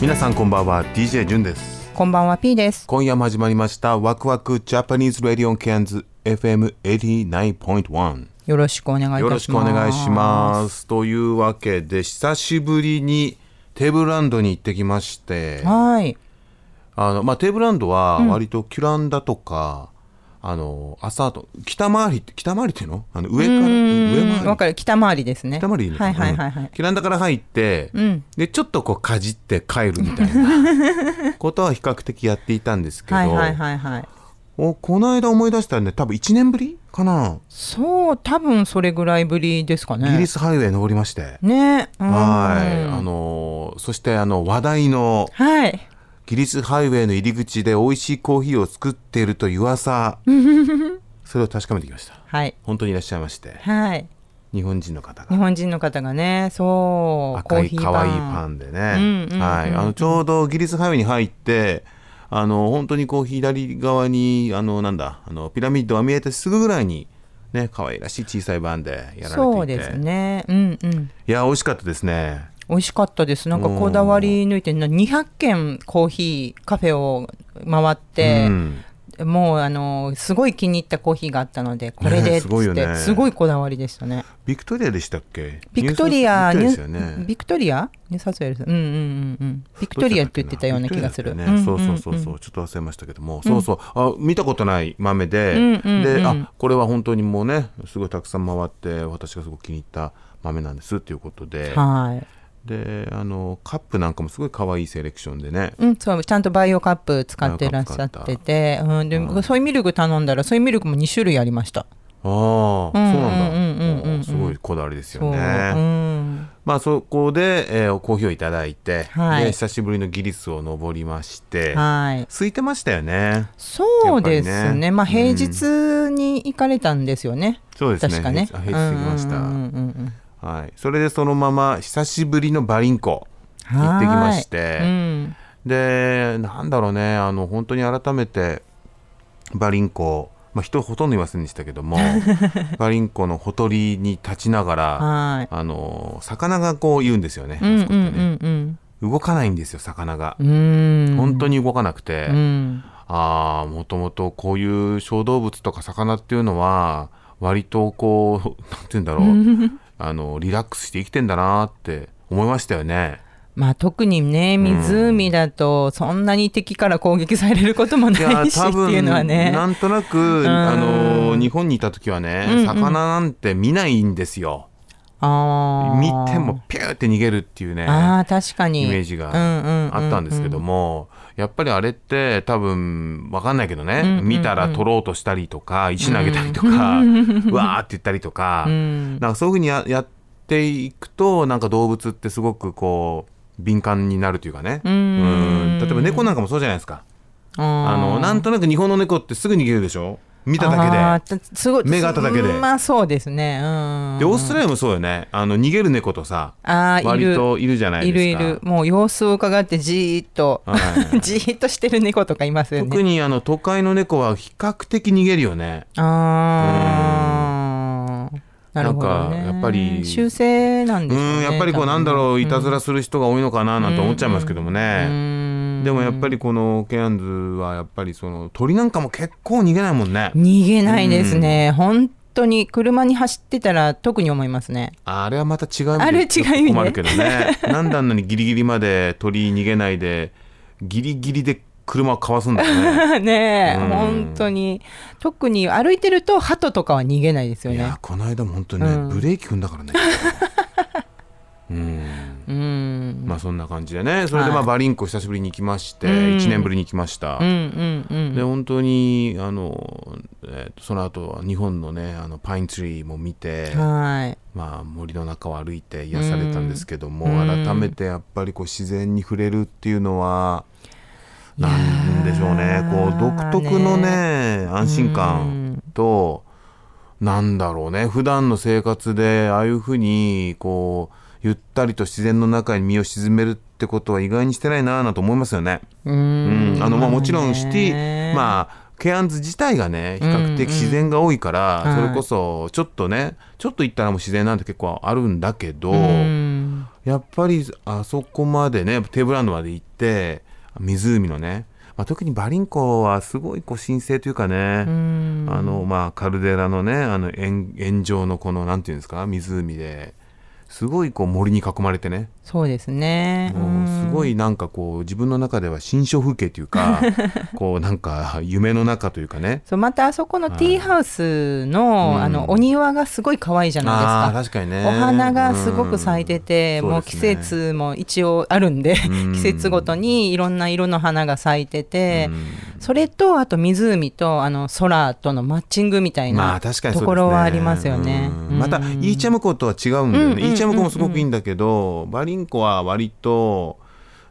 皆さんこんばんは DJ ジュンですこんばんは、P です。今夜も始まりましたワクワクジャパニーズラディオンキャンズ FM89.1 よろしくお願いいたします。よろしくお願いしますというわけで久しぶりにテーブルランドに行ってきましてはい。あの、まあ、テーブルランドは割とキュランダとか、あの朝と北回りって北回りっていうの？あの上から上回りわかる。北回りですね。北回りにはいはいはいはいうん。キュランダから入って、んでちょっとこうかじって帰るみたいな ことは比較的やっていたんですけど、はいはいはいはい。おこの間思い出したらね多分1年ぶりかな、そう、多分それぐらいぶりですかね。イギリスハイウェイ登りまして、ね。うんはいあのーそしてあの話題のはい。ギリスハイウェイの入り口で美味しいコーヒーを作っているという噂。それを確かめてきました。はい。本当にいらっしゃいまして。はい。日本人の方日が本人の方がね、そう、赤いコーヒー可愛いパパン。ンでね、ちょうどギリスハイウェイに入ってあの本当にこう左側にあのなんだあのピラミッドが見えてすぐぐらいにね可愛らしい小さいパンでやられていて。そうですね。うんうん。いや美味しかったですね美味しかったです。なんかこだわり抜いて、な200軒コーヒーカフェを回って、うん。もうあのすごい気に入ったコーヒーがあったのでこれでっつ すごいよってねすごいこだわりでしたね。ビクトリアでしたっけ？ビクトリアニュね。ュビクトリア？ニューサスウェルズ？うんうんうんうんビクトリアって言ってたような気がする。ねんんん。そうそうそう。そうちょっと忘れましたけども、そうそう。あ見たことない豆で、うんうんうんであこれは本当にもうねすごいたくさん回って私がすごく気に入った豆なんですっていうことで、はい。であのカップなんかもすごい可愛いセレクションでね、うん、そうちゃんとバイオカップ使ってらっしゃってて、うん、で、ソイミルク頼んだらソイミルクも2種類ありました。ああ、そうなんだ、うんうんうんうんうんおーすごいこだわりですよそう、うね。ん、まあそこで、えーコーヒーをいただいて、はいで久しぶりのギリスを登りまして、はい。空いてましたよね。そうですね。ねまあ平日に行かれたんですよね。そうですね。確かね。平日行きました。うんうんうんうんはい。それでそのまま久しぶりのバリンコ行ってきまして、はい。うん。でなんだろうね。あの本当に改めてバリンコまあ人ほとんどいませんでしたけども バリンコのほとりに立ちながら、はい。あの魚がこう言うんですよね,、う動かないんですよ魚が。本当に動かなくて、うん。ああもともとこういう小動物とか魚っていうのは割とこう なんて言うんだろう あのリラックスして生きてんだなって思いましたよね。まあ特にね湖だとそんなに敵から攻撃されることもないやしっていうのはね。なんとなくあの日本にいた時はね、うんうん魚なんて見ないんですよ。あー見てもピューって逃げるっていうねあー確かにイメージがうんうんうんうんあったんですけども、やっぱりあれって多分わかんないけどね、うんうんうん。見たら取ろうとしたりとか石投げたりとか、う わーって言ったりとか、うん。なんかそういうふうにややっていくとなんか動物ってすごくこう敏感になるというかね、うん。うん。例えば猫なんかもそうじゃないですか。あのなんとなく日本の猫ってすぐ逃げるでしょ？見ただけで。すごい目が合っただけで。まあそうですね。うん。でオーストラリアもそうよね。あの逃げる猫とさあ割といるじゃないいですか。るいる。もう様子を伺ってじーっと、はい じーっとしてる猫とかいますよね。特にあの都会の猫は比較的逃げるよね。あー。なるほどね。なんかやっぱり修正なんでうすねんやっぱりこうなんだろういたずららする人が多いのかななんて思っちゃいますけどもね、ねでもやっぱりこのケアンズはやっぱりその鳥なんかも結構逃げないもんね。逃げないですね、本当に車に走ってたら特に思いますね。あれはまた違うあれ違う困るけどね。なんであんなにギリギリまで鳥逃げないでギリギリで車をかわすんだよね。ねえ、うん。本当に。特に歩いてると鳩とかは逃げないですよね。いやこの間も本当にね、うん。ブレーキ踏んだからねうん。うん。まあそんな感じでね。それでまあはいバリンコ久しぶりに行きまして、うん。1年ぶりに行きました、うんうんうんで本当にあの、えーとその後は日本のねあのパインツリーも見て、はい。まあ、森の中を歩いて癒されたんですけども、うん。改めてやっぱりこう自然に触れるっていうのはなんでしょうね。こう独特のね安心感となんだろうね。普段の生活でああいうふうにこうゆったりと自然の中に身を沈めるってことは意外にしてないなぁなと思いますよね。ううん。んあのまあもちろんシティねまあケアンズ自体がね比較的自然が多いから、うんうんそれこそちょっとねちょっと行ったらもう自然なんて結構あるんだけど、うん。やっぱりあそこまでねテーブルランドまで行って湖のね、まあ、特にバリンコはすごいこう神聖というかね、うん。あのまあカルデラのねあの円円状のこのなんていうんですか湖ですごいこう森に囲まれてね。そうですね。もうすごいなんかこう自分の中では新象風景というか こうなんか夢の中というかね。そうまたあそこのティーハウスの,、うん。あのお庭がすごい可愛いじゃないですか。確かにね。お花がすごく咲いてて、うん。もう季節も一応あるんで、うん。季節ごとにいろんな色の花が咲いてて、うん。それとあと湖とあの空とのマッチングみたいなところはありますよね。うん。またイーチャム湖とは違うんだよね、イーチャム湖もすごくいいんだけど、バリンコは割と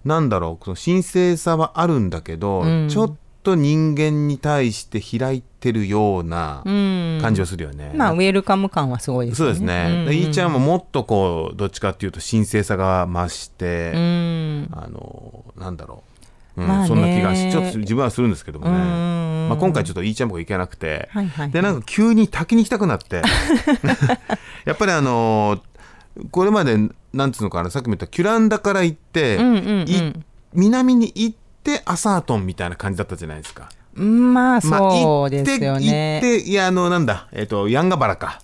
なんだろうその神聖さはあるんだけど、うん。ちょっと人間に対して開いてるようなうん。感じはするよね。まあウェルカム感はすごいですそう。ですね、うん。でイーちゃんももっとこうどっちかっていうと神聖さが増して、うん。あのなんだろう、うんまあね。そんな気がしちょっと自分はするんですけどもね、うん。まあ、今回ちょっとイーちゃんも行けなくて、はいはい。でなんか急に滝に行きたくなって。やっぱりあのこれまでなんつうのかなさっきも言ったキュランダから行って、うんうんうんい南に行ってアサートンみたいな感じだったじゃないですか。まあまあそうですよね。行って行っていやあのなんだえっ、とヤンガバラか。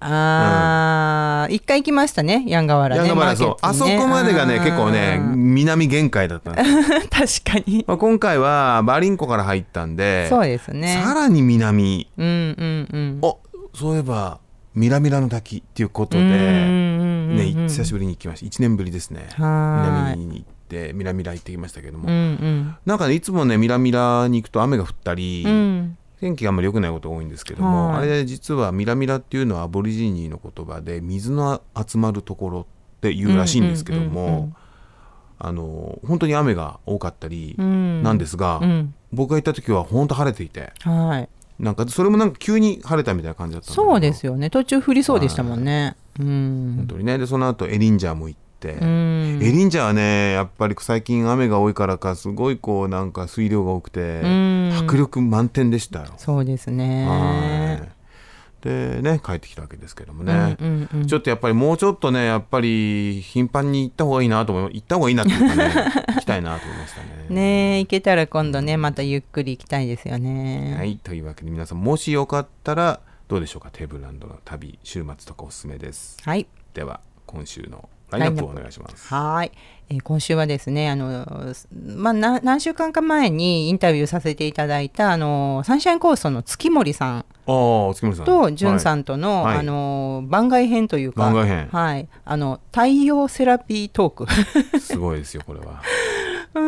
ああ、一回行きましたね、ヤンガワラね。ヤンガバラ、そうあそこまでがね結構ね南限界だったんです、確かに。まあ、今回はバリンコから入ったんでそうですね。さらに南うんうんうん。おそういえばミラミラの滝っていうことで、ね、うん久しぶりに行きました。1年ぶりですね。南に行ってミラミラ行ってきましたけども、うんうん。なんかねいつもねミラミラに行くと雨が降ったり、うん。天気があんまり良くないことが多いんですけども、はい。あれ実はミラミラっていうのはアボリジニの言葉で水の集まるところっていうらしいんですけども、あの本当に雨が多かったりうん。なんですが、うん。僕が行った時は本当晴れていてはい。なんかそれもなんか急に晴れたみたいな感じだったそうですよね。途中降りそうでしたもんね。うん本。当にねでその後エリンジャーも行って、うんエリンジャーはねやっぱり最近雨が多いからかすごいこうなんか水量が多くて、うん迫力満点でしたよ。そうですね。はいでね帰ってきたわけですけどもね、うんうんうんちょっとやっぱりもうちょっとねやっぱり頻繁に行った方がいいなと思い行った方がいいなっていうかね 行きたいなと思いましたね。ねえ行けたら今度ねまたゆっくり行きたいですよね。はいというわけで皆さんもしよかったらどうでしょうか？テーブルランドの旅週末とかおすすめです。はい。では今週のラインナップをお願いします。はい、えー今週はですねあの、まあ、な何週間か前にインタビューさせていただいたあのサンシャインコーストの月森さんあ月森さん。とじゅんさん、んとの,、はい。あの番外編というか番外編。はい、あの太陽セラピートーク。は いすごいですよこれは。う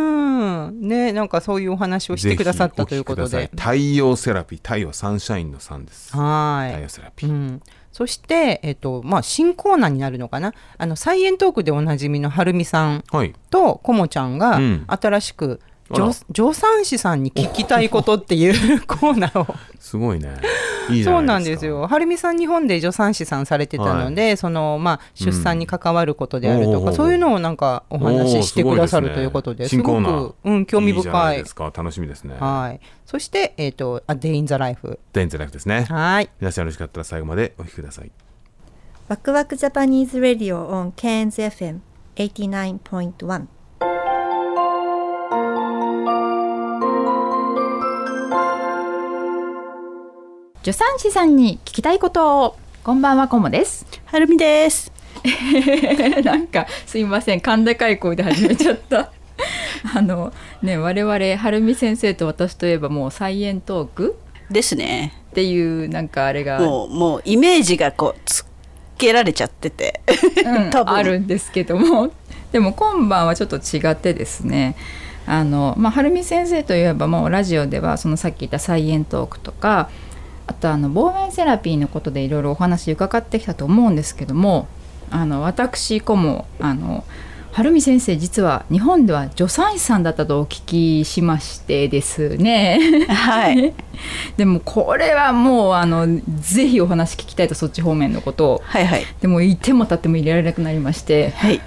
ん。ねなんかそういうお話をしてくださったということで。太陽セラピー太陽サンシャインのさんです。はい。太陽セラピー。うん、そして、えっとまあ、新コーナーになるのかな？あのサイエントークでおなじみのはるみさんはい。とこもちゃんがうん新しく助産師さんに聞きたいことっていうコーナーを。すごいね。いいそうなんですよ。はるみさん日本で助産師さんされてたので、はい、そのまあ、出産に関わることであるとか、うん、そういうのをなんかお話ししてくださる、ということですごく、うん、興味深い。ですか。楽しみですね。はい。そして、えーと、あ「デイン・ザ・ライフ」「デイン・ザ・ライフ」ですね。はい。皆さんよろしかったら最後までお聞きください。ワクワクジャパニーズ・ラディオ on ケーンズ・ FM89.1 助産師さんに聞きたいことを。こんばんはコモです。はるみです。なんかすいません甲高い声で始めちゃった。あのね我々晴美先生と私といえばもうサイエントークですね。っていうなんかあれが。もうもうイメージがこうつけられちゃってて、うん 多分。あるんですけども。でも今晩はちょっと違ってですね。あの、まあ、晴美先生といえばもうラジオではそのさっき言ったサイエントークとかあとあの亡命セラピーのことでいろいろお話伺ってきたと思うんですけどもあの私こもあの晴美先生実は日本では助産師さんだったとお聞きしましてですね。はい。でもこれはもうあのぜひお話聞きたいとそっち方面のことを。はいはい。でもいても立っても入れられなくなりまして。はい。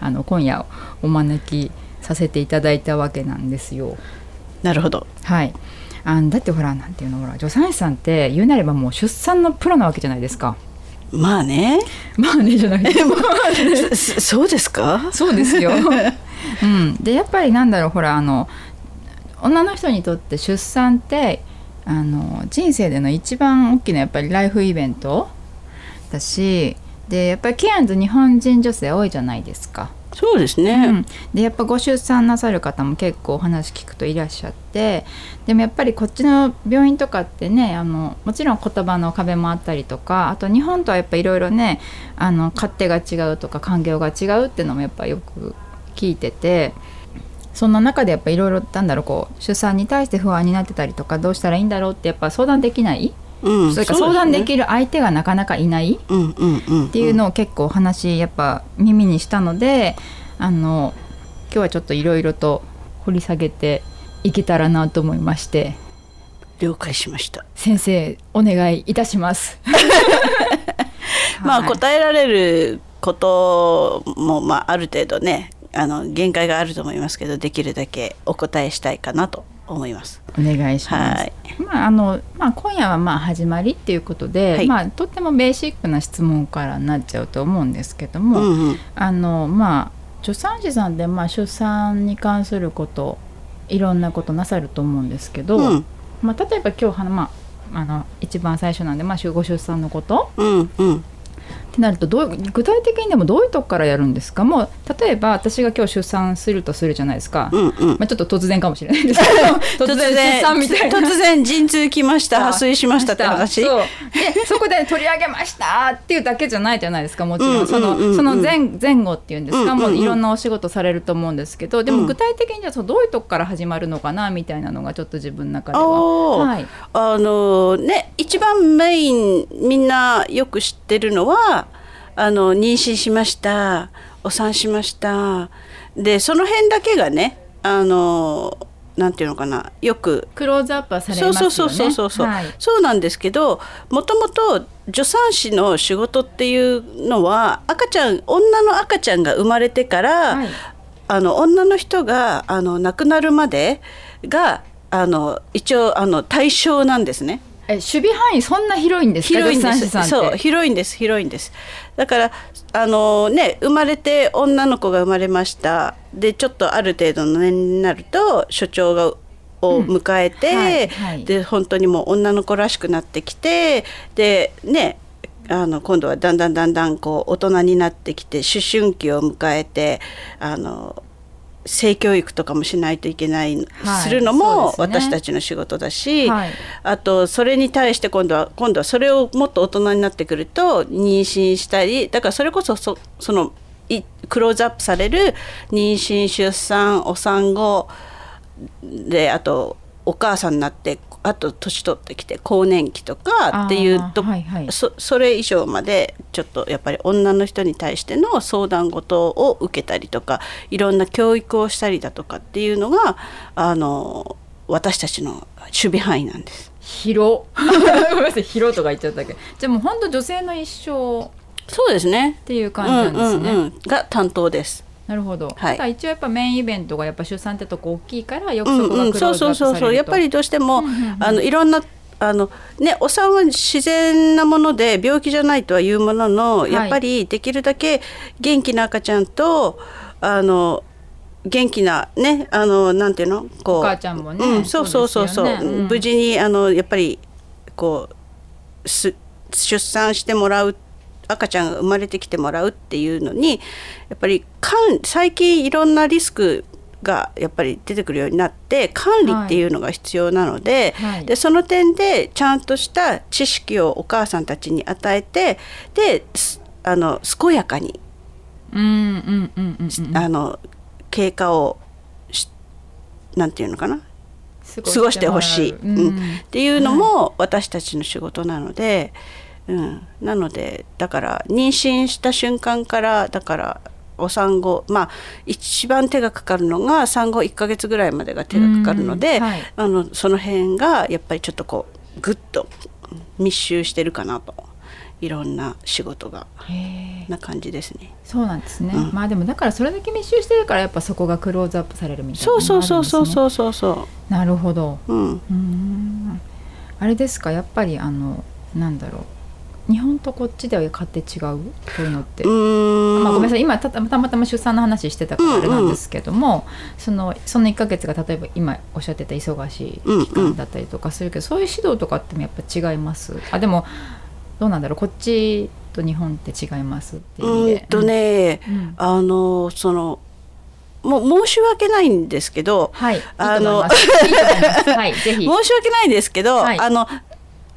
あの今夜お招きさせていただいたわけなんですよ。なるほど。はいあんだってほらなんていうのほら助産師さんって言うなればもう出産のプロなわけじゃないですか。まあねまあねじゃないです そそうですか？そうですよ。うん、でやっぱりなんだろうほらあの女の人にとって出産ってあの人生での一番大きなやっぱりライフイベントだしでやっぱりケアンズ日本人女性多いじゃないですか。そうですね、うん、でやっぱご出産なさる方も結構お話聞くといらっしゃってでもやっぱりこっちの病院とかってねあのもちろん言葉の壁もあったりとかあと日本とはやっぱいろいろねあの勝手が違うとか環境が違うっていうのもやっぱよく聞いてて。そんな中でやっぱいろいろなんだろうこう出産に対して不安になってたりとかどうしたらいいんだろうってやっぱ相談できない、うん。それから相談できる相手がなかなかいないっていうのを結構お話やっぱ耳にしたのであの今日はちょっといろいろと掘り下げていけたらなと思いまして。了解しました。先生お願いいたします。まあはい。答えられることもまあある程度ねあの限界があると思いますけどできるだけお答えしたいかなと思います。お願いします。はい。まああのまあ今夜はまあ始まりっていうことで、はい。まあとってもベーシックな質問からなっちゃうと思うんですけども、うんうん。あのまあ助産師さんでまあ出産に関することいろんなことなさると思うんですけど、うん。まあ例えば今日はまああの一番最初なんでまあご出産のこと。うんうんってなるとどう具体的にでもどういうとこからやるんですか？もう例えば私が今日出産するとするじゃないですか、うんうん。まあ、ちょっと突然かもしれないですけど 突然出産みたいな。突然陣痛きました破水しましたって話？そう。でそこで取り上げましたっていうだけじゃないじゃないですかもちろん,、うんうんうんうん。そのその前前後っていうんですか、うんうんうん。もういろんなお仕事されると思うんですけどでも具体的にじゃあそのどういうとこから始まるのかなみたいなのがちょっと自分の中では。はい。あのね一番メインみんなよく知ってるのはあの妊娠しました。お産しました。でその辺だけがねあのなんていうのかなよくクローズアップはされそうますよね。そうそうそうそう、はい。そうなんですけどもともと助産師の仕事っていうのは赤ちゃん女の赤ちゃんが生まれてから、はい。あの女の人があの亡くなるまでがあの一応あの対象なんですね。え守備範囲そんな広いんですか？広いんです。そう広いんです広いんです。だからあのね生まれて女の子が生まれました。でちょっとある程度の年齢になると所長がを迎えて、はいはい。で本当にもう女の子らしくなってきてでねあの今度はだんだんだんだんこう大人になってきて思春期を迎えてあの性教育とかもしないといけない、はい。するのも私たちの仕事だし、はい。あとそれに対して今度は今度はそれをもっと大人になってくると妊娠したりだからそれこそそそのいクローズアップされる妊娠出産お産後であとお母さんになってあと年取ってきて更年期とかっていうと、はいはいそそれ以上までちょっとやっぱり女の人に対しての相談事を受けたりとかいろんな教育をしたりだとかっていうのがあの私たちの守備範囲なんです。広 ごめんなさい広とか言っちゃったけどじゃあもう本当女性の一生そうですね。っていう感じなんですね。うんうんうん、が担当です。なるほど。はい。ただ一応やっぱメインイベントがやっぱ出産ってとこ大きいからよくがクローズアップされると。そうそうそう。やっぱりどうしても、あのいろんなあのねお産は自然なもので病気じゃないとは言うものの、い。やっぱりできるだけ元気な赤ちゃんとあの元気なねあのなんていうの？こうお母ちゃんもねうん、そうそうそうそう。無事にあのやっぱりこうす出産してもらう赤ちゃんが生まれてきてもらうっていうのにやっぱり最近いろんなリスクがやっぱり出てくるようになって管理っていうのが必要なので,、はい。でその点でちゃんとした知識をお母さんたちに与えてですあの健やかに、経過をしなんていうのかな？過過ごしてほしい、っていうのも私たちの仕事なので、うん、なのでだから妊娠した瞬間からだからお産後まあ一番手がかかるのが産後1ヶ月ぐらいまでが手がかかるので、うんはい。あのその辺がやっぱりちょっとこうグッと密集してるかなと。いろんな仕事が。な感じですね。そうなんですね、うん。まあでもだからそれだけ密集してるからやっぱそこがクローズアップされるみたいなそうそうそうそううそうそう。そなるほど。う。うん。うーん。あれですかやっぱりあのなんだろう日本とこっちでは勝手違う？こういうのって。まあ、ごめんなさい。今たたまたま出産の話してたからあれなんですけども、そのその1ヶ月が例えば今おっしゃってた忙しい期間だったりとかするけど、そういう指導とかってもやっぱ違います？あでもどうなんだろう？こっちと日本って違いますっていう意味で。うんとね、うん。あのそのもう 申し訳ないんですけど、はい。あのはい。申し訳ないんですけど、はい。あの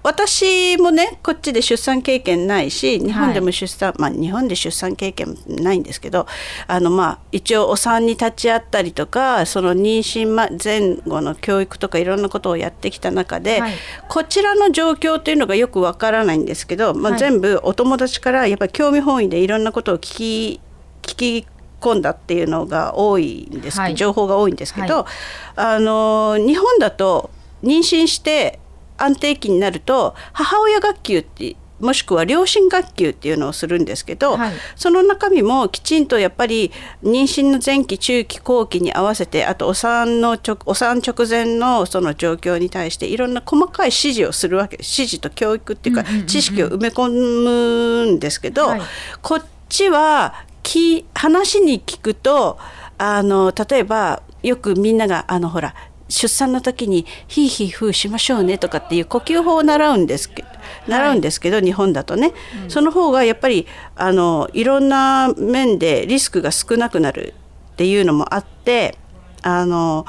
私もねこっちで出産経験ないし日本でも出産、まあ日本で出産経験ないんですけどあのまあ一応お産に立ち会ったりとかその妊娠ま前後の教育とかいろんなことをやってきた中で、はい。こちらの状況というのがよくわからないんですけど、まあ、はい。全部お友達からやっぱり興味本位でいろんなことを聞き聞き込んだっていうのが多いんですけど、はい。情報が多いんですけど、はあの日本だと妊娠して安定期になると母親学級ってもしくは両親学級っていうのをするんですけど、はい。その中身もきちんとやっぱり妊娠の前期中期後期に合わせてあとお産の直お産直前のその状況に対していろんな細かい指示をするわけ指示と教育っていうか、知識を埋め込むんですけど、はい。こっちはき話に聞くとあの例えばよくみんながあのほら出産の時にヒーヒーフーしましょうねとかっていう呼吸法を習うんですけど習うんですけど、日本だとね、その方がやっぱりあのいろんな面でリスクが少なくなるっていうのもあってあの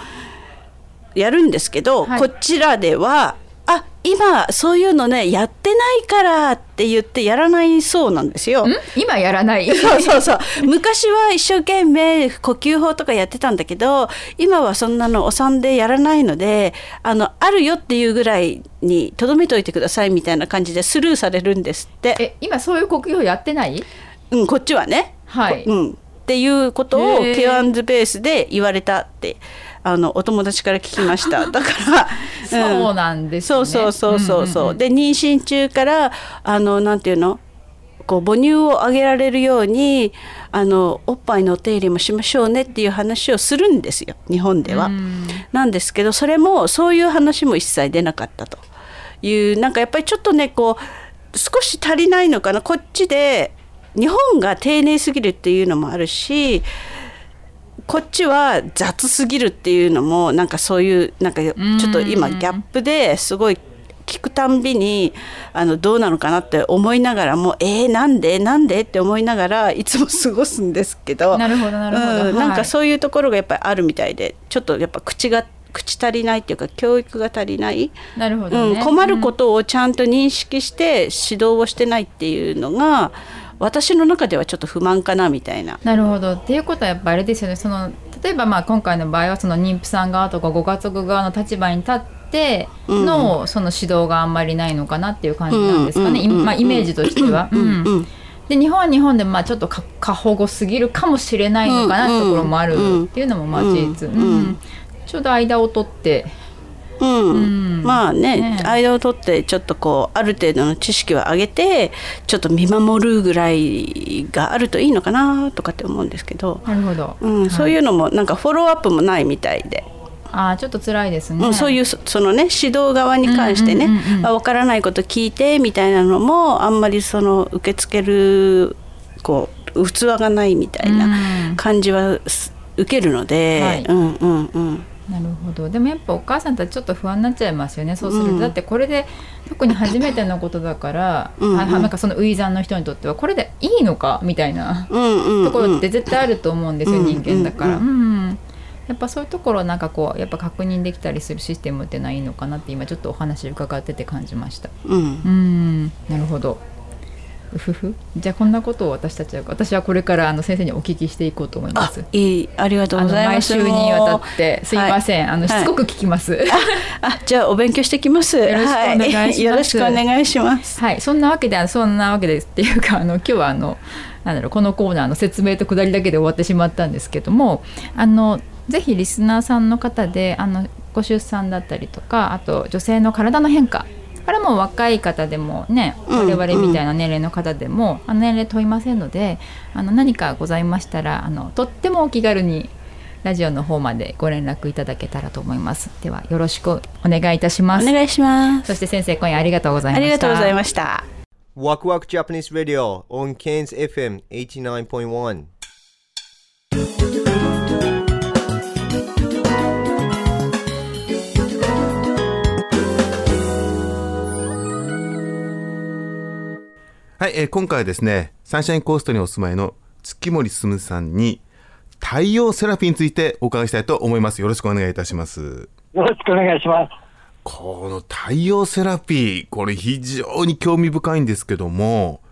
やるんですけど、はい。こちらではあ今そういうのねやってないからって言ってやらないそうなんですよ。ん？今やらない？そうそうそう。昔は一生懸命呼吸法とかやってたんだけど今はそんなのお産でやらないのであのあるよっていうぐらいにとどめといてくださいみたいな感じでスルーされるんですって、え今そういう呼吸法やってない？うん、こっちはね。はい、うん、っていうことをケアンズベースで言われたってあのお友達から聞きました。だから、ん。そうなんですね。そうそうそうそうそう,、うで妊娠中からあのなんていうの？こう母乳をあげられるようにあのおっぱいのお手入れもしましょうねっていう話をするんですよ。日本では。うん。なんですけどそれもそういう話も一切出なかったと。いうなんかやっぱりちょっとねこう少し足りないのかな。こっちで日本が丁寧すぎるっていうのもあるしこっちは雑すぎるっていうのもなんかそういうなんかちょっと今ギャップですごい聞くたんびにあのどうなのかなって思いながらもえー、なんでなんでって思いながらいつも過ごすんですけどなるほどなるほど。うんなんはいかそういうところがやっぱりあるみたいでちょっとやっぱ口が口足りないっていうか教育が足りない、なるほどね、うん、困ることをちゃんと認識して指導をしてないっていうのが私の中ではちょっと不満かなみたいな。なるほど。っていうことはやっぱあれですよね。その例えばまあ今回の場合はその妊婦さん側とかご家族側の立場に立ってのその指導があんまりないのかなっていう感じなんですかね、まあ、イメージとしては。うんで日本は日本でまあちょっとか過保護すぎるかもしれないのかなってところもあるっていうのもまあ事実、うん。ちょうど間を取ってうん。うんまあねね。間を取ってちょっとこうある程度の知識を上げてちょっと見守るぐらいがあるといいのかなとかって思うんですけど、なるほど、うんそういうのもなんかフォローアップもないみたいで。ああちょっと辛いですね、うん、そういうそそのね指導側に関してね、う分からないこと聞いてみたいなのもあんまりその受け付けるこう器がないみたいなうん。感じはす受けるので、はい。うんうんうんなるほど。でもやっぱお母さんたちちょっと不安になっちゃいますよね。そうすると、うんだってこれで特に初めてのことだからうん。なんかその初産の人にとってはこれでいいのか？みたいなところって絶対あると思うんですよ、うん人間だから。ううん。やっぱそういうところをなんかこうやっぱ確認できたりするシステムっていうのはいいのかなって今ちょっとお話伺ってて感じました。うん。うん。なるほどうふふ。じゃあこんなことを私たちは私はこれからあの先生にお聞きしていこうと思いまあすいい。ありがとうあのございます。毎週にわたってすいません、あのはい。しつこく聞きます、あじゃあお勉強してきます。よろしくお願いします。よろしくお願いします。はい、そんなわけであのそんなわけですっていうかあの今日はあのなんだろうこのコーナーの説明と下りだけで終わってしまったんですけどもあのぜひリスナーさんの方であのご出産だったりとかあと女性の体の変化これはもう若い方でもねうん。我々みたいな年齢の方でも、あの年齢問いませんのであの何かございましたらあのとってもお気軽にラジオの方までご連絡いただけたらと思います。ではよろしくお願いいたします。お願いします。そして先生今夜ありがとうございました。ありがとうございました。Waku Waku Japanese Radio on Cairns FM 89.1. はい、えー今回はですね、サンシャインコーストにお住まいの月森進さんに、太陽セラピーについてお伺いしたいと思います。よろしくお願いいたします。よろしくお願いします。この太陽セラピー、これ非常に興味深いんですけども、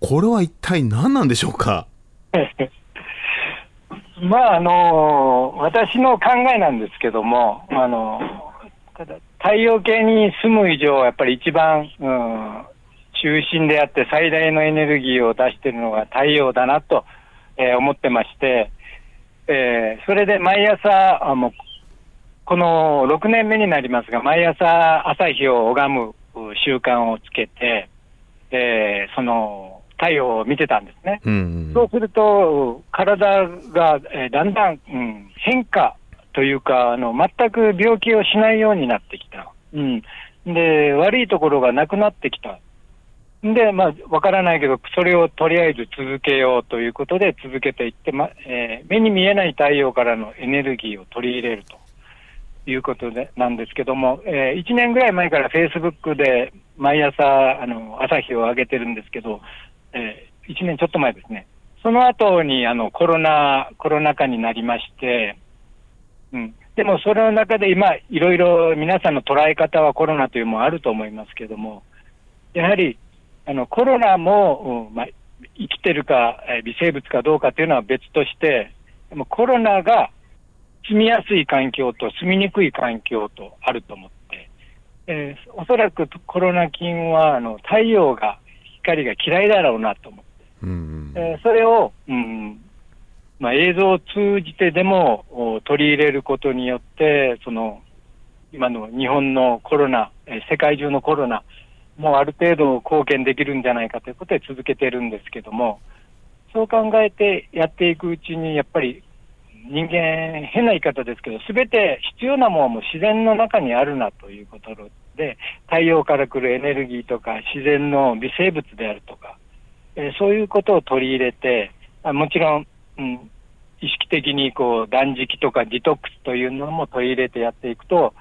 これは一体何なんでしょうか？まあ、あの、私の考えなんですけども、あの、ただ太陽系に住む以上、やっぱり一番、うん、中心であって最大のエネルギーを出しているのが太陽だなと、えー思ってまして、えーそれで毎朝、あもうこの6年目になりますが、毎朝朝日を拝むう習慣をつけて、えーその太陽を見てたんですね。うんそうすると、体が、えーだんだん、うん、変化というかあの、全く病気をしないようになってきた。うん、で、悪いところがなくなってきた。で、まあ、わからないけど、それをとりあえず続けようということで続けていって、まえー目に見えない太陽からのエネルギーを取り入れるということでなんですけども、え1年ぐらい前からフェイスブックで毎朝あの朝日を上げてるんですけど、え1年ちょっと前ですね。その後にあのコロナ、コロナ禍になりまして、うん、でもそれの中で今、いろいろ皆さんの捉え方はコロナというもあると思いますけども、やはりあのコロナも、うんまあ、生きてるか、えー微生物かどうかというのは別として、でもコロナが住みやすい環境と住みにくい環境とあると思って、えーおそらくコロナ菌はあの太陽が、光が嫌いだろうなと思って。うんえーそれを、うんまあ、映像を通じてでもお取り入れることによって、その今の日本のコロナ、えー世界中のコロナ、もうある程度貢献できるんじゃないかということで続けてるんですけども、そう考えてやっていくうちに、やっぱり人間、変な言い方ですけど、すべて必要なものはもう自然の中にあるなということで、太陽から来るエネルギーとか、自然の微生物であるとか、えそういうことを取り入れて、あもちろん、うん、意識的にこう断食とかディトックスというのも取り入れてやっていくと、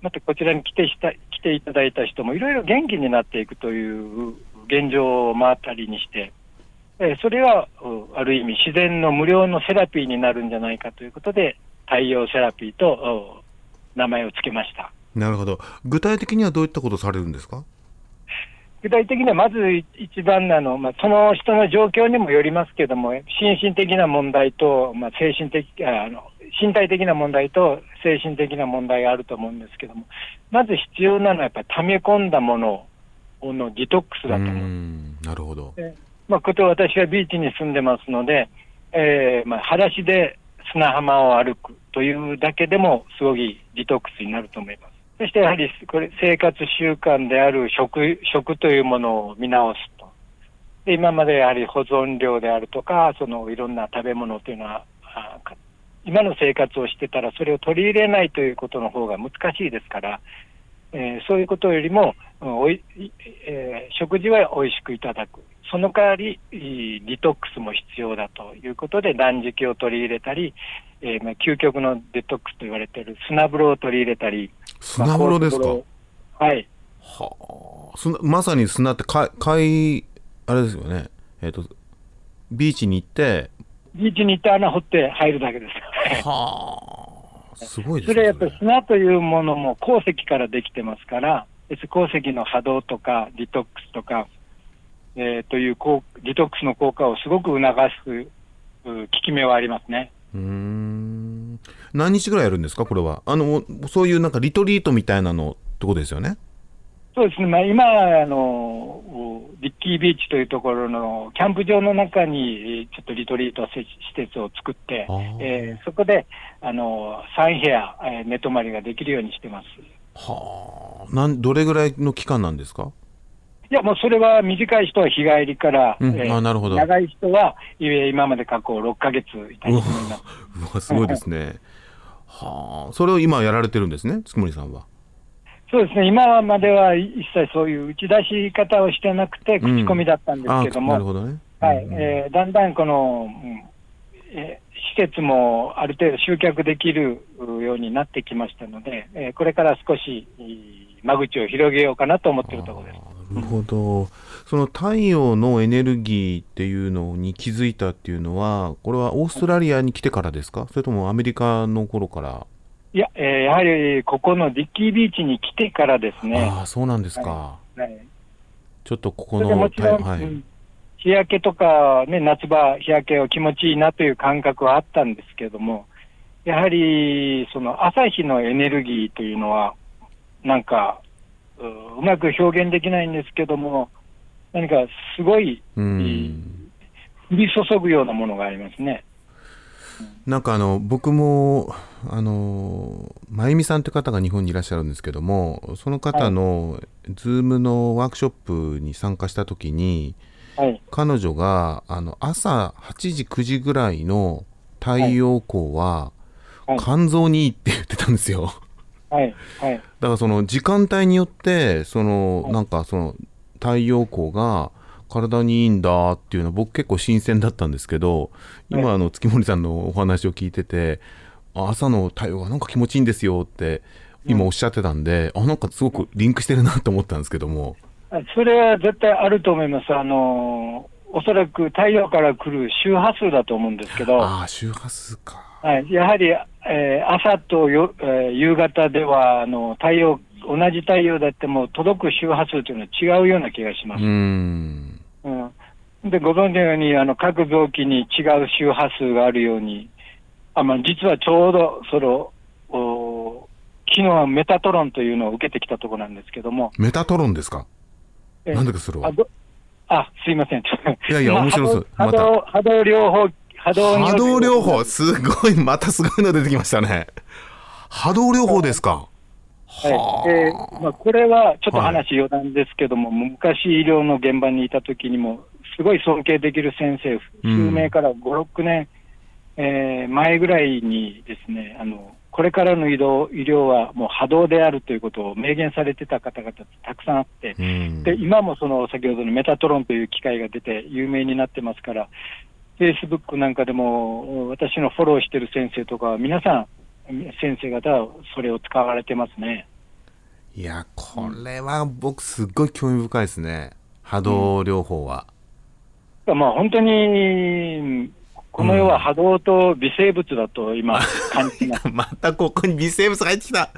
またこちらに来てした来ていただいた人もいろいろ元気になっていくという現状を目当たりにして、えーそれはうある意味自然の無料のセラピーになるんじゃないかということで、太陽セラピーとお名前をつけました。なるほど。具体的にはどういったことをされるんですか？具体的にはまず一番なの、まあ、その人の状況にもよりますけども、心身的な問題と、まあ、精神的ああの、身体的な問題と精神的な問題があると思うんですけども、まず必要なのはやっぱり溜め込んだもののディトックスだと思う。んなるほど。まあ、こと私はビーチに住んでますので、えーまあ、裸足で砂浜を歩くというだけでもすごいディトックスになると思います。そしてやはりこれ生活習慣である食食というものを見直すと。で今までやはり保存料であるとか、そのいろんな食べ物というのは、今の生活をしてたらそれを取り入れないということの方が難しいですから、えーそういうことよりも、うんおいえー食事は美味しくいただく。その代わり、いディトックスも必要だということで断食を取り入れたり、えーまあ、究極のデトックスと言われている砂風呂を取り入れたり。砂風呂ですか、まあこういはい。砂まさに砂ってか海あれですよね。えっ、と、ビーチに行って、ビーチに行って穴掘って入るだけです。は すごいですねそれはやっぱり砂というものも鉱石からできてますから、別鉱石の波動とか、ディトックスとか、えーという効ディトックスの効果をすごく促すう効き目はありますね。うーん。何日ぐらいやるんですかこれは？あのそういうなんかリトリートみたいなのってことですよね？そうですね、まあ、今あの、リッキービーチというところのキャンプ場の中に、えーちょっとリトリート施設を作ってえーそこであの3部屋、えー寝泊まりができるようにしてます。はあ。なんどれぐらいの期間なんですか？いや、もうそれは短い人は日帰りから、うん。えーあなるほど。長い人は、いえ今まで過去6ヶ月いたりうわすごいですね。はあ。それを今やられてるんですね月森さんはそうですね、今までは一切そういう打ち出し方をしてなくて、口コミだったんですけども、あなるほどね。はい。うん。えーだんだんこの、うんえー施設もある程度集客できるようになってきましたので、えーこれから少し間口を広げようかなと思っているところです。なるほど。その太陽のエネルギーっていうのに気づいたっていうのはこれはオーストラリアに来てからですか？それともアメリカの頃から？いや、えーやはりここのディッキービーチに来てからですね、ああそうなんですか、はい。ちょっとここのもちろん、はいうん日焼けとか、ね、夏場、日焼けを気持ちいいなという感覚はあったんですけども、やはりその朝日のエネルギーというのは、なんかううまく表現できないんですけども、何かすごいうん。降り注ぐようなものがありますね。なんかあの僕もあの真由美さんという方が日本にいらっしゃるんですけどもその方の Zoom のワークショップに参加した時にはい、彼女があの朝8時9時ぐらいの太陽光ははい。肝臓にいいって言ってたんですよ。はい、はい、だからその時間帯によってそのはい。なんかその太陽光が体にいいんだっていうのは僕結構新鮮だったんですけど今あの月森さんのお話を聞いててあ朝の太陽がなんか気持ちいいんですよって今おっしゃってたんであなんかすごくリンクしてるなと思ったんですけども。それは絶対あると思います。あのおそらく太陽から来る周波数だと思うんですけど、ああ周波数か。はい、やはり、えー朝とよ、えー夕方ではあの太陽、同じ太陽だっても届く周波数というのは違うような気がします。うーん。うん、でご存知のようにあの各臓器に違う周波数があるように、あまあ、実はちょうどそのお昨日はメタトロンというのを受けてきたところなんですけども、メタトロンですか？えなんだかそれは。あすいません、いやいやまあ面白そう。波動ま波動波動療法、波動波動療法。すごいまたすごいの出てきましたね。波動療法ですか？はい。えーまあ、これはちょっと話余談ですけども、昔医療の現場にいた時にも、すごい尊敬できる先生、うん。数名から5、6年、えー前ぐらいにですね、あの、これからの医療医療はもう波動であるということを明言されてた方々たくさんあって、うん。で今もその先ほどのメタトロンという機械が出て有名になってますから、フェイスブックなんかでも私のフォローしてる先生とかは皆さん、先生方はそれを使われてますね。いやこれは僕すっごい興味深いですね。波動療法は、まあ本当に、この世は波動と微生物だと今感じます。またここに微生物入ってきた。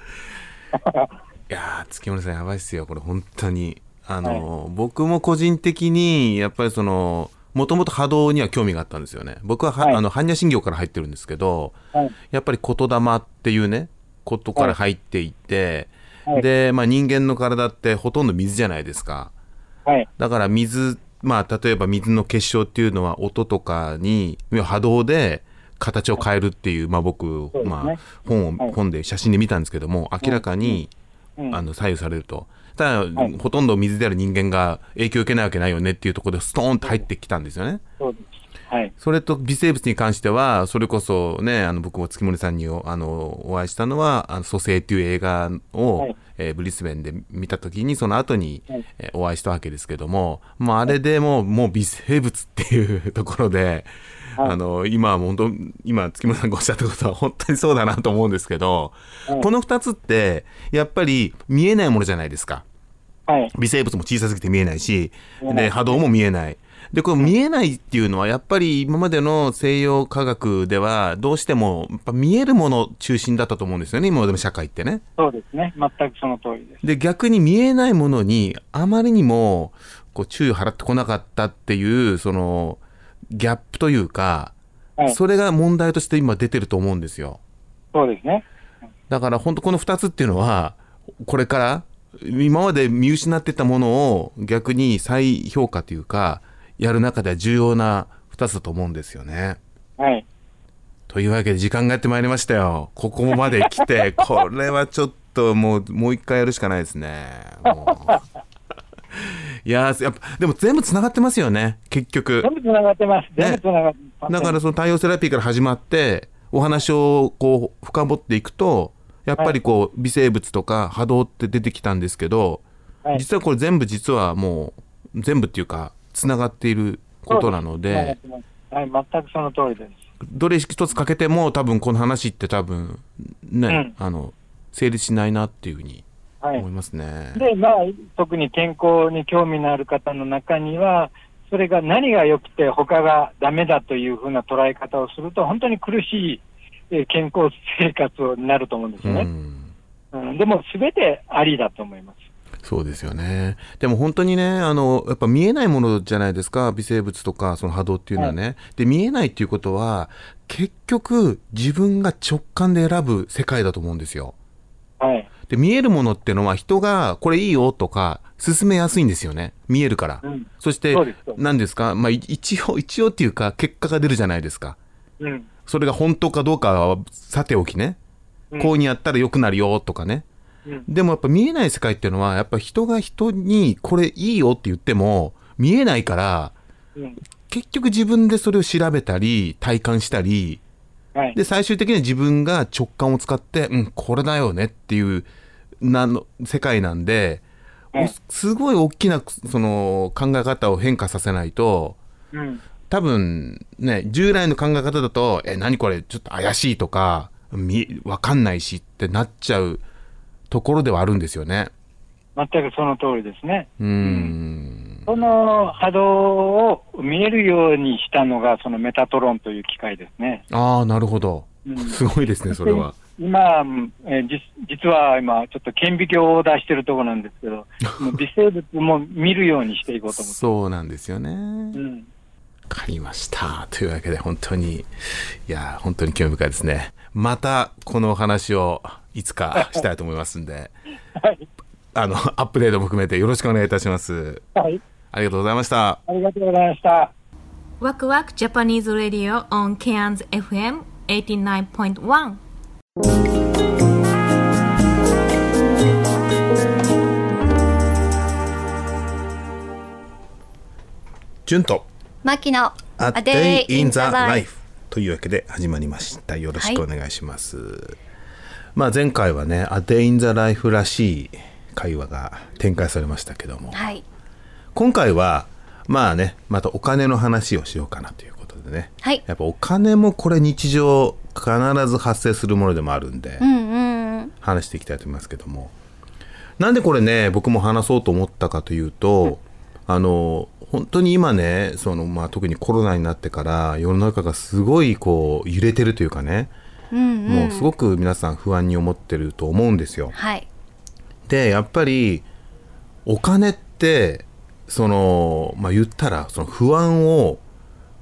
いやー月森さんやばいっすよこれ本当に。あの、僕も個人的にやっぱりそのもともと波動には興味があったんですよね。僕はは、はい。あの般若心経から入ってるんですけどはい。やっぱり言霊っていうねことから入っていって、はい。で、まあ、人間の体ってほとんど水じゃないですか。はい。だから水まあ例えば水の結晶っていうのは音とかに波動で形を変えるっていう、まあ僕、まあ本を、はい。本で写真で見たんですけども明らかに、うん。あの左右されるとただ、はいほとんど水である人間が影響を受けないわけないよねっていうところでストーンと入ってきたんですよね。そうです。はい。それと微生物に関してはそれこそねあの僕も月森さんにおあのお会いしたのは「あの蘇生」っていう映画を、はいえーブリスベンで見た時にその後に、はいえーお会いしたわけですけども、もうあれでもうもう微生物っていうところで、はいあの今は本当今月森さんがおっしゃったことは本当にそうだなと思うんですけど、はいこの2つってやっぱり見えないものじゃないですか。はい。微生物も小さすぎて見えないし、で波動も見えない。でこれ見えないっていうのはやっぱり今までの西洋科学ではどうしてもやっぱ見えるもの中心だったと思うんですよね今までの社会ってね。そうですね。全くその通りです。で逆に見えないものにあまりにもこう注意を払ってこなかったっていうそのギャップというか、はいそれが問題として今出てると思うんですよ。そうですね。だから本当この2つっていうのはこれから今まで見失ってたものを逆に再評価というかやる中では重要な2つだと思うんですよね。はい。というわけで時間がやってまいりましたよ。ここまで来て これはちょっともうもう一回やるしかないですね。もういやーやっぱでも全部つながってますよね結局。全部つながってます。全部つながってます。だからその太陽セラピーから始まってお話をこう深掘っていくとやっぱりこう微生物とか波動って出てきたんですけど、はい実はこれ全部実はもう全部っていうかつながっていることなのではい、全くその通りです。どれ一つ欠けても多分この話って多分ね、あの成立しないなっていうふうにはい思いますね。で、まあ、特に健康に興味のある方の中には、それが何が良くて他がダメだというふうな捉え方をすると、本当に苦しいえー健康生活になると思うんですよね。うんでも、すべてありだと思います。そうですよね。でも本当にね、あの、やっぱ見えないものじゃないですか、微生物とか、その波動っていうのはね。で、見えないっていうことは、結局、自分が直感で選ぶ世界だと思うんですよ。はい。で、見えるものってのは、人が、これいいよとか、進めやすいんですよね。見えるから。うんそして何ですか、まあ、い一応、一応っていうか、結果が出るじゃないですか。うん。それが本当かどうかはさておきね。うんこういうにやったら良くなるよとかね。うんでもやっぱ見えない世界っていうのは、やっぱ人が人にこれいいよって言っても、見えないから、うん。結局自分でそれを調べたり、体感したり、はい。で、最終的には自分が直感を使って、うん、これだよねっていう、なの、世界なんで、おすごい大きな、その、考え方を変化させないと、うん。多分ね、従来の考え方だと、え、何これ、ちょっと怪しいとか、み、わかんないしってなっちゃうところではあるんですよね。全くその通りですね。うーん。その波動を見えるようにしたのが、そのメタトロンという機械ですね。ああ、なるほどうん。すごいですね、それは。今、えー、実は今、ちょっと顕微鏡を出してるところなんですけど、微生物も見るようにしていこうと思って。そうなんですよね。うん。わかりました。というわけで、本当に、いや、本当に興味深いですね。また、このお話をいつかしたいと思いますんで、はい、あの、アップデートも含めてよろしくお願いいたします。はい。ありがとうございました。ありがとうございました。ワクワクジャパニーズラディオ on Cairns FM89.1 純と。牧野 A Day in the Life というわけで始まりました。よろしくお願いします、はい、まあ前回はねアデイイ in the らしい会話が展開されましたけども、はい、今回はまあねまたお金の話をしようかなというでね。はい。やっぱお金もこれ日常必ず発生するものでもあるんで、うんうん。話していきたいと思いますけども。なんでこれね僕も話そうと思ったかというと、あの本当に今ねその、まあ、特にコロナになってから世の中がすごいこう揺れてるというかね、うんうん。もうすごく皆さん不安に思ってると思うんですよ。はい。でやっぱりお金ってそのまあ言ったらその不安を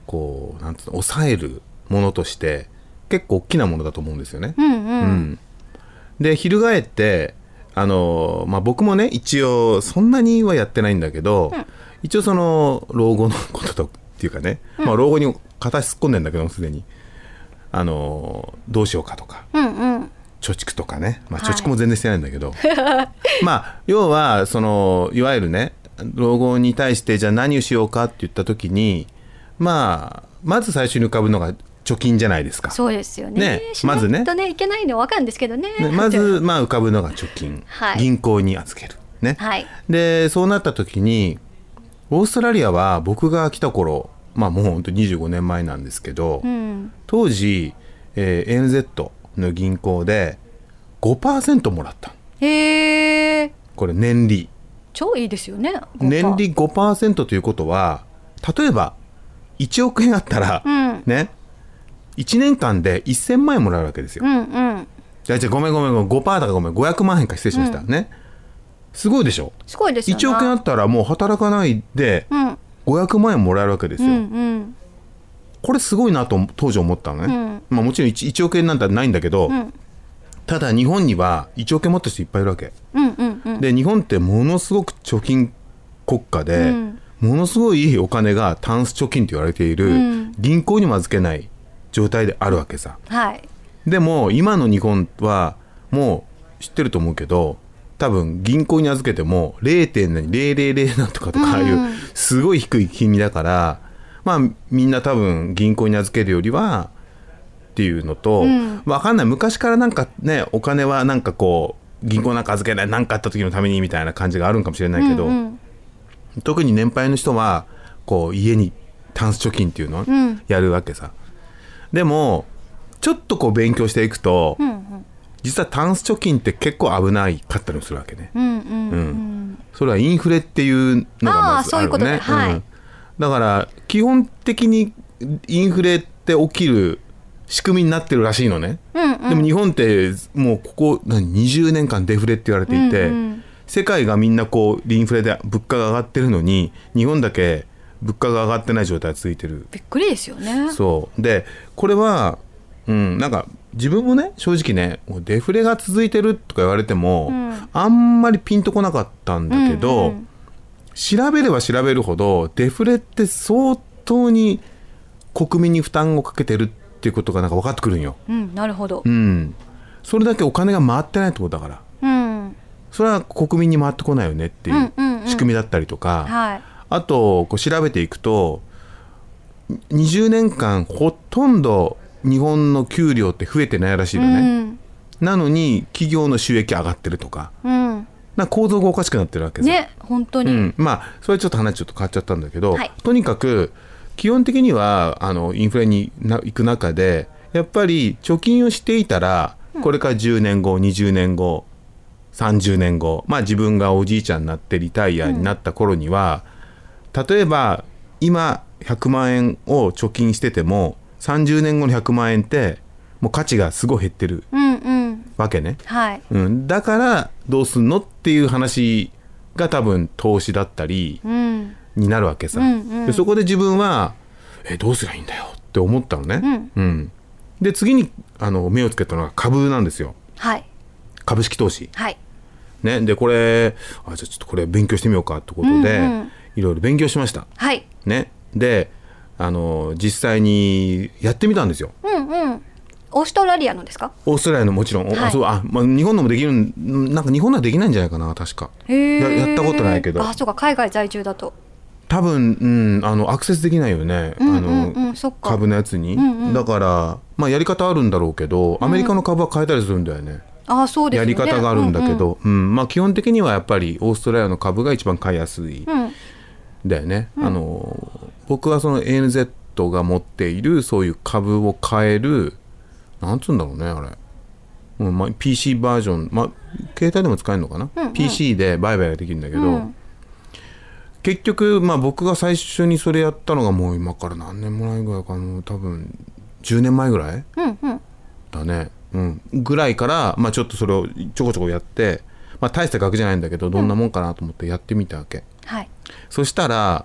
こうなんつうの抑えるものとして結構大きなものだと思うんですよね。うんうん。で翻ってあの、まあ、僕もね一応そんなにはやってないんだけど、一応その老後のこととっていうかね、まあ、老後に片足突っ込んでんだけどもすでに。あのどうしようかとかうんうん。貯蓄とかね、まあ、はい。貯蓄も全然してないんだけど、まあ要はそのいわゆるね老後に対してじゃあ何をしようかって言った時にまあまず最初に浮かぶのが貯金じゃないですか。そうですよね。ねまずね。とねいけないの分かるんですけどね。ね、まず、まあ、浮かぶのが貯金、はい。銀行に預ける、ね。はい。でそうなった時にオーストラリアは僕が来た頃まあもう本当に25年前なんですけど、うん。当時、えー NZ の銀行で5%もらったへえこれ年利。超いいですよね年利5%ということは例えば1億円あったら、うん。ね1年間で1000万円もらえるわけですよ。うんうん。じゃあごめんごめんごめん。5%だかごめん。500万円か失礼しました、ね。すごいでしょ？すごいですよね1億円あったらもう働かないでうん。500万円もらえるわけですよ、うんうん。これすごいなと当時思ったのね、うん。まあ、もちろん 1, 1億円なんてないんだけど、ん。ただ日本には1億円持った人いっぱいいるわけ、うんうんうん。で日本ってものすごく貯金国家で、うんものすごいお金がタンス貯金と言われている、うん。銀行にも預けない状態であるわけさ。はい。でも今の日本はもう知ってると思うけど多分銀行に預けても0.000なんとかとかああいうすごい低い金利だから、まあみんな多分銀行に預けるよりはっていうのと、うん。わかんない。昔からなんかねお金はなんかこう銀行なんか預けない何かあった時のためにみたいな感じがあるんかもしれないけど、うんうん特に年配の人はこう家にタンス貯金っていうのをうん。やるわけさ、でもちょっとこう勉強していくと、うんうん。実はタンス貯金って結構危ないかったりもするわけね、うんうんうんそれはインフレっていうのがまずあるあーそういうことねねはい。うんだから基本的にインフレって起きる仕組みになってるらしいのね、うんうん。でも日本ってもうここ何20年間デフレって言われていて、うんうん世界がみんなこうインフレで物価が上がってるのに日本だけ物価が上がってない状態が続いてる。びっくりですよね。そう。でこれはうんなんか自分もね正直ねデフレが続いてるとか言われても、うん。あんまりピンとこなかったんだけど、うんうん調べれば調べるほどデフレって相当に国民に負担をかけてるっていうことがなんか分かってくるんよ。うんなるほど。うん、それだけお金が回ってないってことだから。うんそれは国民に回ってこないよねっていう仕組みだったりとか、はい。あとこう調べていくと20年間ほとんど日本の給料って増えてないらしいのね、うんなのに企業の収益上がってるとか。うん。な構造がおかしくなってるわけですよね本当に、うん、まあそれちょっと話ちょっと変わっちゃったんだけど、はい。とにかく基本的にはあのインフレにな行く中でやっぱり貯金をしていたらこれから10年後20年後30年後まあ自分がおじいちゃんになってリタイアになった頃には、例えば今100万円を貯金してても30年後の100万円ってもう価値がすごい減ってるうんうん。わけね。はい。うん、だからどうすんのっていう話が多分投資だったりうん。になるわけさ、うんうん。でそこで自分はえどうすりゃいいんだよって思ったのね、うん。で次にあの目をつけたのが株なんですよ。はい。株式投資。はいねでこれあじゃあちょっとこれ勉強してみようかってことで、うんうん。いろいろ勉強しました。はい。ね。であの実際にやってみたんですよ。うんうん。オーストラリアのですか？オーストラリアのもちろん、おはい。あそうあ、まあ、日本のもできるんなんか日本のはできないんじゃないかな確か。ややったことないけど。あそうか海外在住だと。多分、うん、あのアクセスできないよね、うんうんあのうんそっか。株のやつに、うんうん。だから、まあ、やり方あるんだろうけどアメリカの株は変えたりするんだよね、あそうですやり方があるんだけど、うんまあ、基本的にはやっぱりオーストラリアの株が一番買いやすい、うん。うんだよね、あの僕はその ANZ が持っているそういう株を買えるなんつうんだろうねあれ、うんまあ、PC バージョン、まあ、携帯でも使えるのかな、うんうん。PC で売買ができるんだけど、うん。結局、まあ、僕が最初にそれやったのがもう今から何年前ぐらいかな。多分10年前ぐらいうんうん。だね、うん、ぐらいから、まあ、ちょっとそれをちょこちょこやって、まあ、大した額じゃないんだけどどんなもんかなと思ってやってみたわけ、はい。そしたら、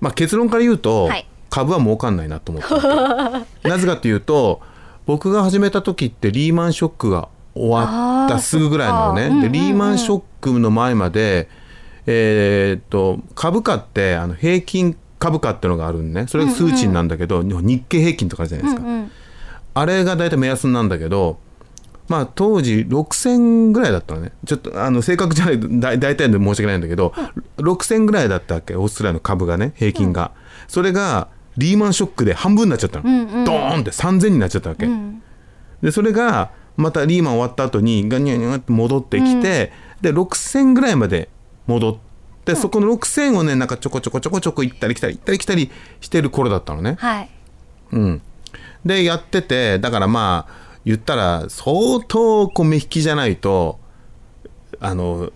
まあ、結論から言うと、はい。株は儲かんないなと思ったわけ。なぜかというと僕が始めた時ってリーマンショックが終わったすぐぐらいなのね、でリーマンショックの前まで、えーっと株価ってあの平均株価っていうのがあるんね。それが数値なんだけど、日経平均とかあるじゃないですか、うんうんあれが大体目安なんだけどまあ当時6000ぐらいだったのね。ちょっとあの正確じゃないだ大体で申し訳ないんだけど、6000ぐらいだったわけ？オーストラリアの株がね平均が、それがリーマンショックで半分になっちゃったの、うんうんドーンって3000になっちゃったわけ、うん。でそれがまたリーマン終わった後にガニャニャって戻ってきて、で6000ぐらいまで戻って、そこの6000をねなんかちょこちょこちょこちょこ行ったり来たり行ったり来たりしてる頃だったのね、はい。うん、でやっててだからまあ言ったら相当こう目引きじゃないとあの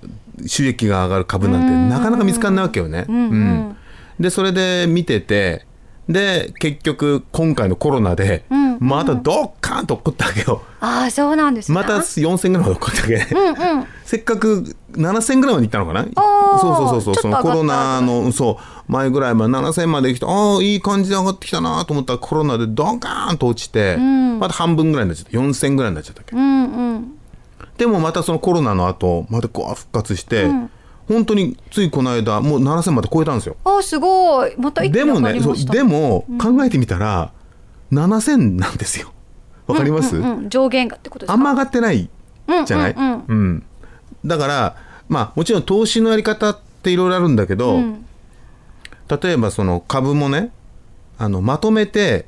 収益が上がる株なんてなかなか見つかんないわけよね。うんうんでそれで見ててで結局今回のコロナで、うん。またドッカーンと怒ったわけよ。ああそうなんですねまた4000ぐらいまで怒ったわけ、うんうん。せっかく7000ぐらいまで行ったのかな？ーそうそうそうそう。そのコロナのそう。前ぐらいまで7000まで来てああいい感じで上がってきたなと思ったらコロナでドカーンと落ちて、ん。また半分ぐらいになっちゃった。4000ぐらいになっちゃったわけ。うんうん。でもまたそのコロナの後またこう復活して、うん本当についこの間もう7000まで超えたんですよ。あーすごい。またでもねそうでも考えてみたら7000なんですよ。わかります、うんうんうん。上限がってことですか？あんま上がってないじゃない、うん。うんうん。だからまあもちろん投資のやり方っていろいろあるんだけど、うん。例えばその株もねあのまとめて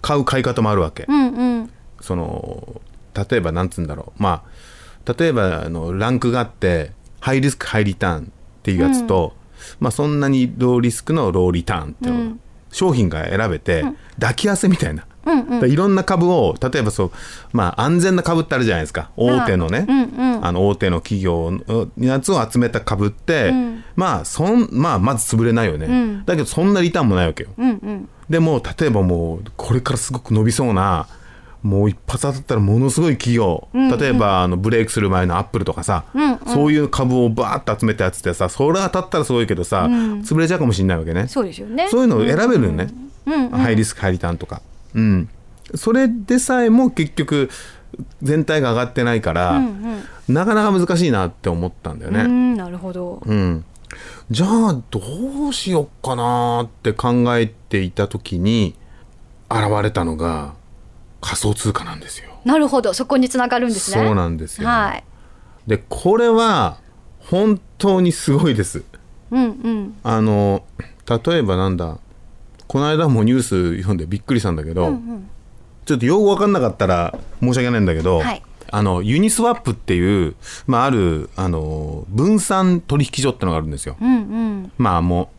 買う買い方もあるわけ、うんうん。その例えばなんつうんだろう。まあ例えばあのランクがあってハイリスクハイリターンっていうやつと、まあそんなにローリスクのローリターンっていうの、うん。商品が選べて、抱き合わせみたいな、うんうん。いろんな株を例えばそうまあ安全な株ってあるじゃないですか。大手のね、うんうん。あの大手の企業のやつを集めた株って、うん。まあそんまあまず潰れないよね、うん。だけどそんなリターンもないわけよ。うんうん。でも例えばもうこれからすごく伸びそうなもう一発当たったらものすごい企業、うんうん。例えばあのブレイクする前のアップルとかさ、うんうん。そういう株をバーッと集めたやつってさそれ当たったらすごいけどさ、うん。潰れちゃうかもしれないわけね。そうですよね。そういうのを選べるよね、うんうん。ハイリスクハイリターンとか。うん。それでさえも結局全体が上がってないから、うんなかなか難しいなって思ったんだよね。うんうんなるほど。うん、じゃあどうしよっかなって考えていた時に現れたのが仮想通貨なんですよ。なるほど。そこにつながるんですね。そうなんですよ。はい。でこれは本当にすごいです。うんうん。あの例えばなんだこの間もニュース読んでびっくりしたんだけど、うんうん。ちょっと用語わかんなかったら申し訳ないんだけど、はい。あのユニスワップっていう、まあ、あるあの分散取引所ってのがあるんですよ。うんうん。まあも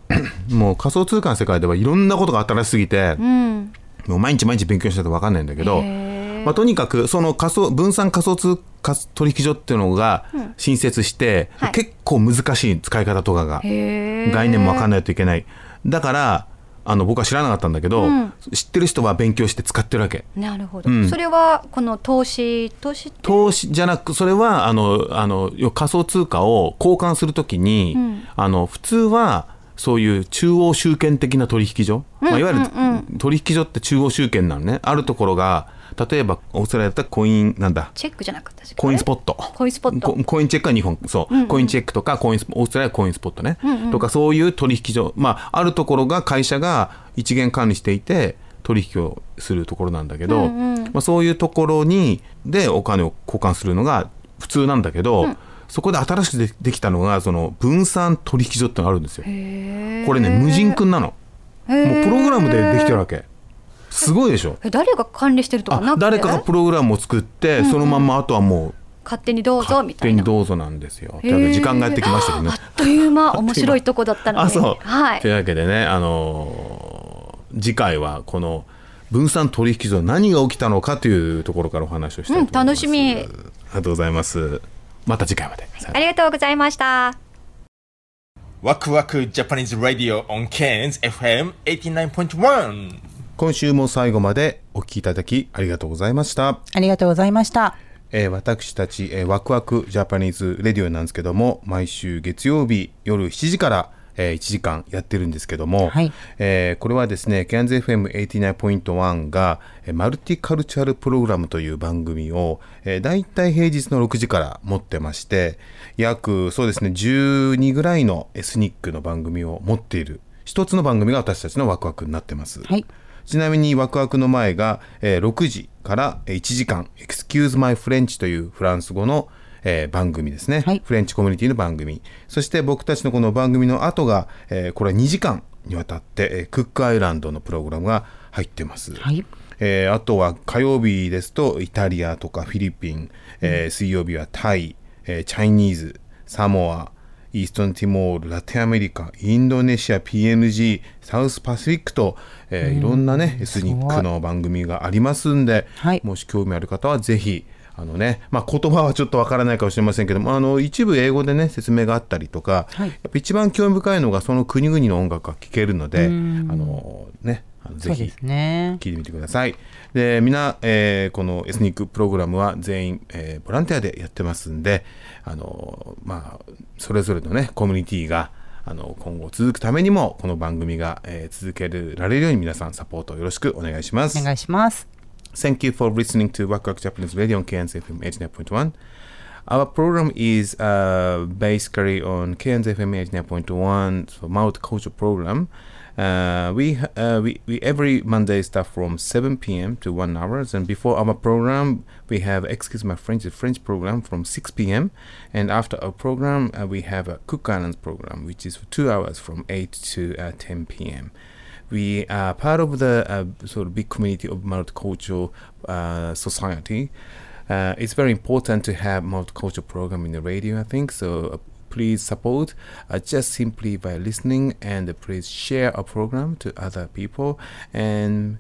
う もう仮想通貨の世界ではいろんなことが新しすぎて、うんもう毎日毎日勉強しないと分かんないんだけど、まあ、とにかくその仮想分散仮想通貨取引所っていうのがうん。新設して、はい。結構難しい使い方とかが概念も分かんないといけない。だからあの僕は知らなかったんだけど、うん。知ってる人は勉強して使ってるわけ。なるほど、うん。それはこの投資？投資投資じゃなくそれはあのあの仮想通貨を交換するときに、うん。あの普通はそういう中央集権的な取引所、まあ、いわゆるうん取引所って中央集権なのね。あるところが例えばオーストラリアだったらコインなんだ？チェックじゃなかったコインスポット。コインスポット。ココインチェックは日本そう、うんうん。コインチェックとかコインスオーストラリアはコインスポットね、うんうん。とかそういう取引所。まああるところが会社が一元管理していて取引をするところなんだけど、うんうん。まあ、そういうところにでお金を交換するのが普通なんだけど、そこで新しくでできたのがその分散取引所ってのがあるんですよ。これね無人君なの。もうプログラムでできてるわけ。すごいでしょ。え誰が管理してるとかなくて？あ誰かがプログラムを作って、そのまんまあとはもう勝手にどうぞみた勝手にいなどうぞなんですよ。というわけで時間がやってきましたけどねあ。っという間 面白いとこだったのであそう。はいというわけでね、あのー次回はこの分散取引所何が起きたのかというところからお話をしたいと思います。うん楽しみありがとうございます。また次回まで。ありがとうございましたワクワクジャパニーズラディオ on Cairns FM 89.1今週も最後までお聞きいただきありがとうございました。ありがとうございました。えー私たち、えーワクワクジャパニーズレディオなんですけども毎週月曜日夜7時から、えー1時間やってるんですけども、はいえーこれはですね CANZFM89.1 が、えーマルティカルチャルプログラムという番組を、えー、大体平日の6時から持ってまして約そうですね12ぐらいのエスニックの番組を持っている一つの番組が私たちのワクワクになってます。はい。ちなみにワクワクの前が、えー6時からえー1時間「Excuse My French」というフランス語の、えー番組ですね、フレンチコミュニティの番組。そして僕たちのこの番組の後が、えーこれは2時間にわたって、えークックアイランドのプログラムが入ってます、はい。えーあとは火曜日ですとイタリアとかフィリピン、えー水曜日はタイ、えーチャイニーズサモアイーストンティモールラテンアメリカインドネシア PNG サウスパシフィックと、えーいろんなねエスニックの番組がありますんで、もし興味ある方はぜひあのね、まあ、言葉はちょっとわからないかもしれませんけどもあの一部英語でね説明があったりとか、はいやっぱ一番興味深いのがその国々の音楽が聴けるのであうんのねぜひ。聞いてみてください。で、みんな、えーこのエスニックプログラムは全員、えーボランティアでやってますんで、あの、まあ、それぞれのね、コミュニティが、あの、今後続くためにも、この番組が、えー続けられるように皆さんサポートよろしくお願いします。お願いします。Thank you for listening to Waku Japanese Radio on KNZFM 89.1. Our program is uh, basically on KNZFM 89.1 so multicultural program. Uh, we, uh, we we every Monday start from 7 p.m. to 1 hours, and before our program we have excuse my French the French program from 6 p.m. and after our program uh, we have a Cook Islands program which is for two hours from 8 to uh, 10 p.m we are part of the uh, sort of big community of multicultural uh, society. Uh, it's very important to have multicultural program in the radio, I think. So uh, please support uh, just simply by listening and please share our program to other people and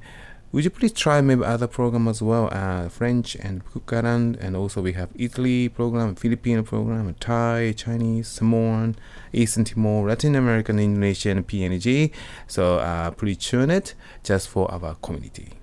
would you please try maybe other program as well uh, french and Kukaran and also we have italy program filipino program thai chinese samoan eastern timor latin american indonesian png so uh, please tune it just for our community